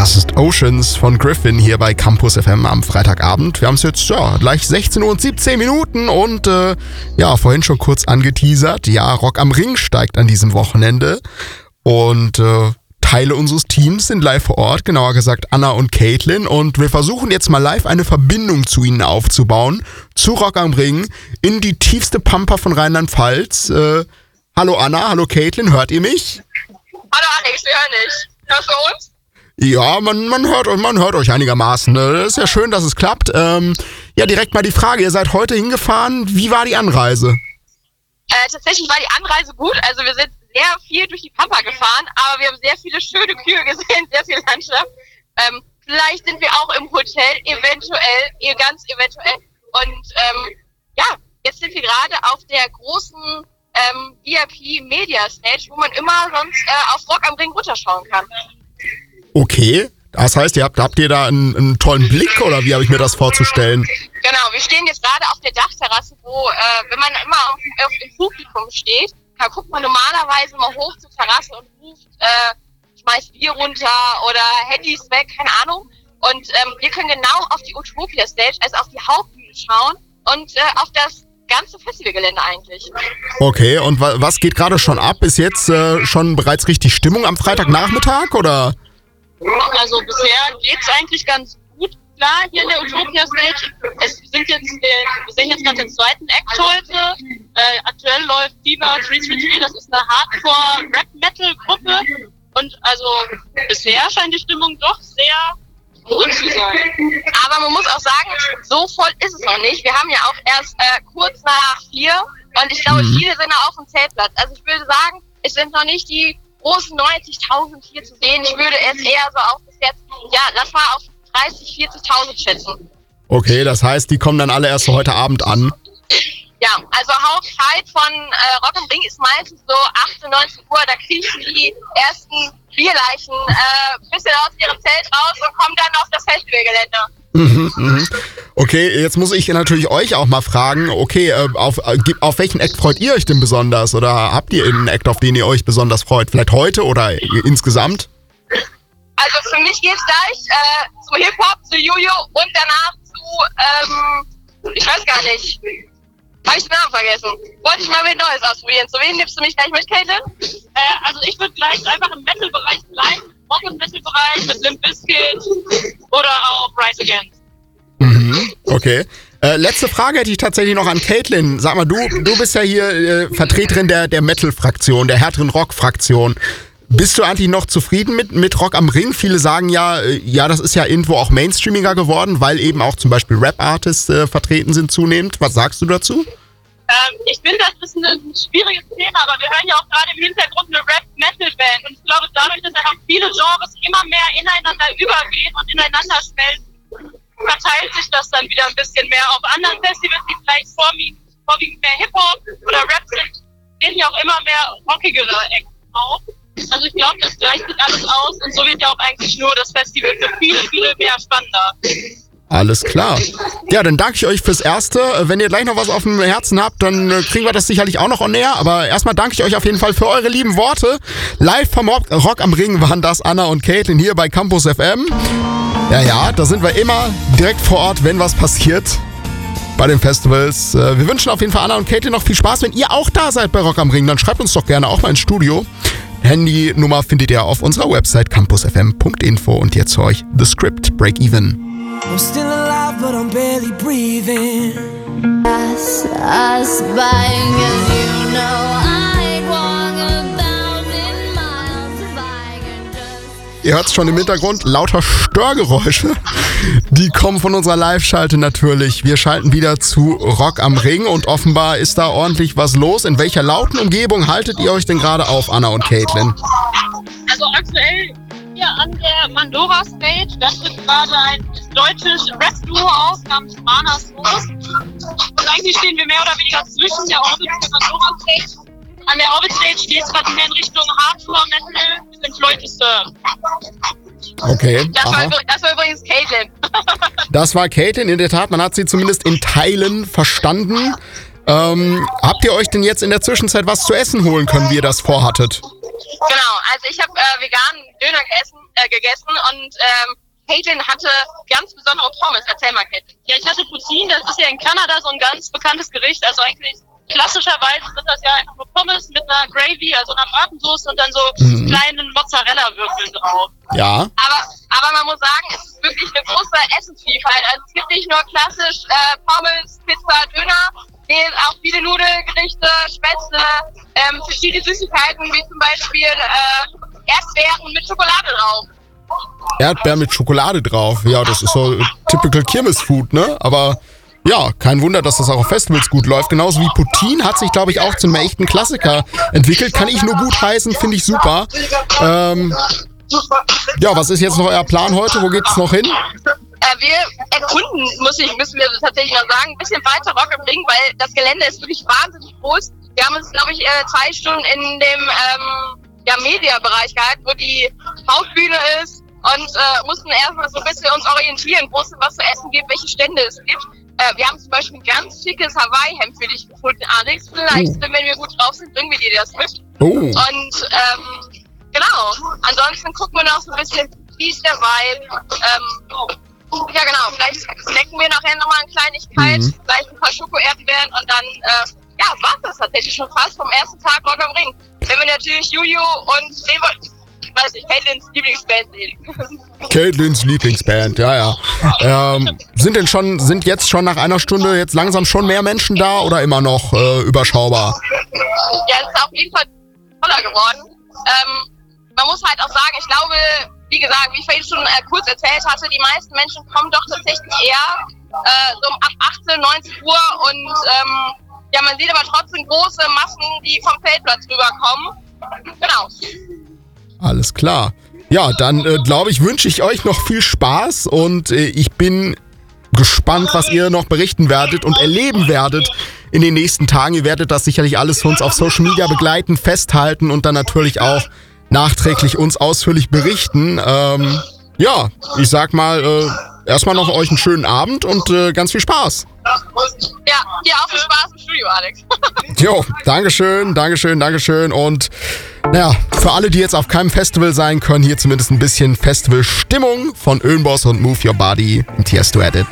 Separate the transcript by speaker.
Speaker 1: Das ist Oceans von Griffin hier bei Campus FM am Freitagabend. Wir haben es jetzt ja, gleich 16 Uhr und 17 Minuten und äh, ja, vorhin schon kurz angeteasert. Ja, Rock am Ring steigt an diesem Wochenende und äh, Teile unseres Teams sind live vor Ort, genauer gesagt Anna und Caitlin. Und wir versuchen jetzt mal live eine Verbindung zu ihnen aufzubauen, zu Rock am Ring, in die tiefste Pampa von Rheinland-Pfalz. Äh, hallo Anna, hallo Caitlin, hört ihr mich?
Speaker 2: Hallo Alex, wir hören dich. Hörst du uns?
Speaker 1: Ja, man, man, hört, man hört euch einigermaßen. Ne? Ist ja schön, dass es klappt. Ähm, ja, direkt mal die Frage, ihr seid heute hingefahren. Wie war die Anreise?
Speaker 2: Äh, tatsächlich war die Anreise gut. Also wir sind sehr viel durch die Pampa gefahren, aber wir haben sehr viele schöne Kühe gesehen, sehr viel Landschaft. Ähm, vielleicht sind wir auch im Hotel, eventuell, ganz eventuell. Und ähm, ja, jetzt sind wir gerade auf der großen ähm, VIP Media Stage, wo man immer sonst äh, auf Rock am Ring runterschauen kann.
Speaker 1: Okay. Das heißt, ihr habt, habt ihr da einen, einen tollen Blick oder wie habe ich mir das vorzustellen?
Speaker 2: Genau, wir stehen jetzt gerade auf der Dachterrasse, wo, äh, wenn man immer auf, auf dem Publikum steht, da guckt man normalerweise mal hoch zur Terrasse und ruft, äh, schmeißt Bier runter oder Handys weg, keine Ahnung. Und ähm, wir können genau auf die Utopia Stage, also auf die Hauptbühne schauen und äh, auf das ganze Festivalgelände eigentlich.
Speaker 1: Okay, und wa was geht gerade schon ab? Ist jetzt äh, schon bereits richtig Stimmung am Freitagnachmittag oder?
Speaker 2: Also bisher geht es eigentlich ganz gut. Klar, hier in der Utopia Stage. Es sind jetzt, den, wir sehen jetzt gerade den zweiten Act heute. Äh, aktuell läuft Fever 333, das ist eine Hardcore-Rap-Metal-Gruppe. Und also bisher scheint die Stimmung doch sehr gut zu sein. Aber man muss auch sagen, so voll ist es noch nicht. Wir haben ja auch erst äh, kurz nach vier und ich glaube, mhm. viele sind auch auf dem Zeltplatz. Also ich würde sagen, es sind noch nicht die großen 90.000 hier zu sehen. Ich würde es eher so auf bis jetzt, ja, lass mal auf 30, 40.000 schätzen.
Speaker 1: Okay, das heißt, die kommen dann alle erst heute Abend an.
Speaker 2: Ja, also Hauptzeit von äh, Rock am Ring ist meistens so 18, 19 Uhr. Da kriechen die ersten Bierleichen äh, bisschen aus ihrem Zelt raus und kommen dann auf das Festivalgelände.
Speaker 1: Mhm, mhm. Okay, jetzt muss ich natürlich euch auch mal fragen, okay, äh, auf, äh, auf welchen Act freut ihr euch denn besonders? Oder habt ihr einen Act, auf den ihr euch besonders freut? Vielleicht heute oder insgesamt?
Speaker 2: Also für mich geht's gleich äh, zu Hip-Hop, zu Juju und danach zu, ähm, ich weiß gar nicht, habe ich den Namen vergessen. Wollte ich mal was Neues ausprobieren. Zu wem nimmst du mich gleich mit, Caitlin? Äh, also ich würde gleich einfach im Metal-Bereich bleiben. Rock- und Metal-Bereich mit Limp Bizkit oder auch Rise Against.
Speaker 1: Mhm, okay. Äh, letzte Frage hätte ich tatsächlich noch an Caitlin. Sag mal, du, du bist ja hier äh, Vertreterin der, der Metal-Fraktion, der härteren Rock-Fraktion. Bist du eigentlich noch zufrieden mit, mit Rock am Ring? Viele sagen ja, äh, ja, das ist ja irgendwo auch mainstreamiger geworden, weil eben auch zum Beispiel Rap-Artists äh, vertreten sind zunehmend. Was sagst du dazu?
Speaker 2: Ähm, ich finde, das ist ein, ein schwieriges Thema, aber wir hören ja auch gerade im Hintergrund eine Rap-Metal-Band. Und ich glaube, dadurch, dass einfach viele Genres immer mehr ineinander übergehen und ineinander schmelzen, verteilt sich das dann wieder ein bisschen mehr. Auf anderen Festivals, die vielleicht vorwiegend, vorwiegend mehr Hip-Hop oder Rap sind, gehen ja auch immer mehr rockigere Acts auf. Also ich glaube, das gleicht sich alles aus und so wird ja auch eigentlich nur das Festival für viele, viele mehr spannender.
Speaker 1: Alles klar. Ja, dann danke ich euch fürs Erste. Wenn ihr gleich noch was auf dem Herzen habt, dann äh, kriegen wir das sicherlich auch noch air. Aber erstmal danke ich euch auf jeden Fall für eure lieben Worte. Live vom Rock am Ring waren das Anna und Caitlin hier bei Campus FM. Ja, ja, da sind wir immer direkt vor Ort, wenn was passiert bei den Festivals. Äh, wir wünschen auf jeden Fall Anna und Caitlin noch viel Spaß. Wenn ihr auch da seid bei Rock am Ring, dann schreibt uns doch gerne auch mal ins Studio. Handynummer findet ihr auf unserer Website campusfm.info und jetzt zu euch The Script Break Even. I'm still alive, but I'm barely breathing. Us, us buying, as you know. Ihr hört es schon im Hintergrund, lauter Störgeräusche. Die kommen von unserer Live-Schalte natürlich. Wir schalten wieder zu Rock am Ring und offenbar ist da ordentlich was los. In welcher lauten Umgebung haltet ihr euch denn gerade auf, Anna und Caitlin?
Speaker 2: Also aktuell hier an der Mandora Stage, da tritt gerade ein deutsches Rap-Duo auf namens Manas Los. Und eigentlich stehen wir mehr oder weniger zwischen der Orbit und der Mandora Stage an der Orbit Stage geht es gerade mehr in Richtung Hardcore Metal mit Floyd Disturb.
Speaker 1: Okay.
Speaker 2: Das war, das war, übrigens Caitlin.
Speaker 1: das war Caitlin, in der Tat. Man hat sie zumindest in Teilen verstanden. Ähm, habt ihr euch denn jetzt in der Zwischenzeit was zu essen holen können, wie ihr das vorhattet?
Speaker 2: Genau, also ich habe äh, veganen Döner gegessen, äh, gegessen und ähm, Caitlin hatte ganz besondere Pommes. Erzähl mal, Caitlin. Ja, ich hatte Poutine, das ist ja in Kanada so ein ganz bekanntes Gericht. Also eigentlich klassischerweise sind das ja einfach nur Pommes mit einer Gravy, also einer Bratensauce und dann so mhm. kleinen Mozzarella-Würfeln drauf.
Speaker 1: Ja.
Speaker 2: Aber, aber man muss sagen, es ist wirklich eine große Essensvielfalt. Also es gibt nicht nur klassisch äh, Pommes, Pizza, Döner, gehen auch viele Nudelgerichte, Spätzle, ähm, verschiedene Süßigkeiten, wie zum Beispiel äh, Erdbeeren mit Schokolade drauf.
Speaker 1: Erdbeeren mit Schokolade drauf. Ja, das ist so typical Kirmesfood, ne? Aber ja, kein Wunder, dass das auch auf Festivals gut läuft. Genauso wie Putin hat sich, glaube ich, auch zu einem echten Klassiker entwickelt. Kann ich nur gut heißen, finde ich super. Ähm, ja, was ist jetzt noch euer Plan heute? Wo geht's noch hin?
Speaker 2: Äh, wir erkunden, muss ich, müssen wir tatsächlich noch sagen, ein bisschen weiter Rock am Ring, weil das Gelände ist wirklich wahnsinnig groß. Wir haben uns, glaube ich, äh, zwei Stunden in dem ähm, ja, Mediabereich gehalten, wo die Hauptbühne ist und äh, mussten erstmal so ein bisschen uns orientieren, wo es was zu essen gibt, welche Stände es gibt. Äh, wir haben zum Beispiel ein ganz schickes Hawaii-Hemd für dich gefunden, Alex. Vielleicht, oh. wenn wir gut drauf sind, bringen wir dir das mit. Oh. Und ähm, genau, ansonsten gucken wir noch so ein bisschen, wie ist der Vibe. Ähm, ja, genau, vielleicht snacken wir nachher nochmal eine Kleinigkeit, mhm. vielleicht ein paar Schoko-Erdbeeren und dann, äh, ja, war das tatsächlich schon fast vom ersten Tag Rock am Ring. Wenn wir natürlich Juju und Lever weiß ich, Caitlins Lieblingsband sehen.
Speaker 1: Caitlins Lieblingsband, ja, ja. Ähm, sind denn schon, sind jetzt schon nach einer Stunde jetzt langsam schon mehr Menschen da oder immer noch äh, überschaubar?
Speaker 2: Ja, es ist auf jeden Fall voller geworden. Ähm, man muss halt auch sagen, ich glaube, wie gesagt, wie ich vorhin schon äh, kurz erzählt hatte, die meisten Menschen kommen doch tatsächlich eher äh, so ab 18, 19 Uhr und ähm, ja, man sieht aber trotzdem große Massen, die vom Feldplatz rüberkommen. Genau.
Speaker 1: Alles klar. Ja, dann äh, glaube ich, wünsche ich euch noch viel Spaß und äh, ich bin gespannt, was ihr noch berichten werdet und erleben werdet in den nächsten Tagen. Ihr werdet das sicherlich alles uns auf Social Media begleiten, festhalten und dann natürlich auch nachträglich uns ausführlich berichten. Ähm, ja, ich sag mal, äh, erstmal noch euch einen schönen Abend und äh, ganz viel Spaß.
Speaker 2: Ja, dir auch viel Spaß im Studio, Alex.
Speaker 1: jo, Dankeschön, Dankeschön, Dankeschön. Und naja, für alle, die jetzt auf keinem Festival sein können, hier zumindest ein bisschen Festival-Stimmung von Ölnboss und Move Your Body und Tiesto Edit.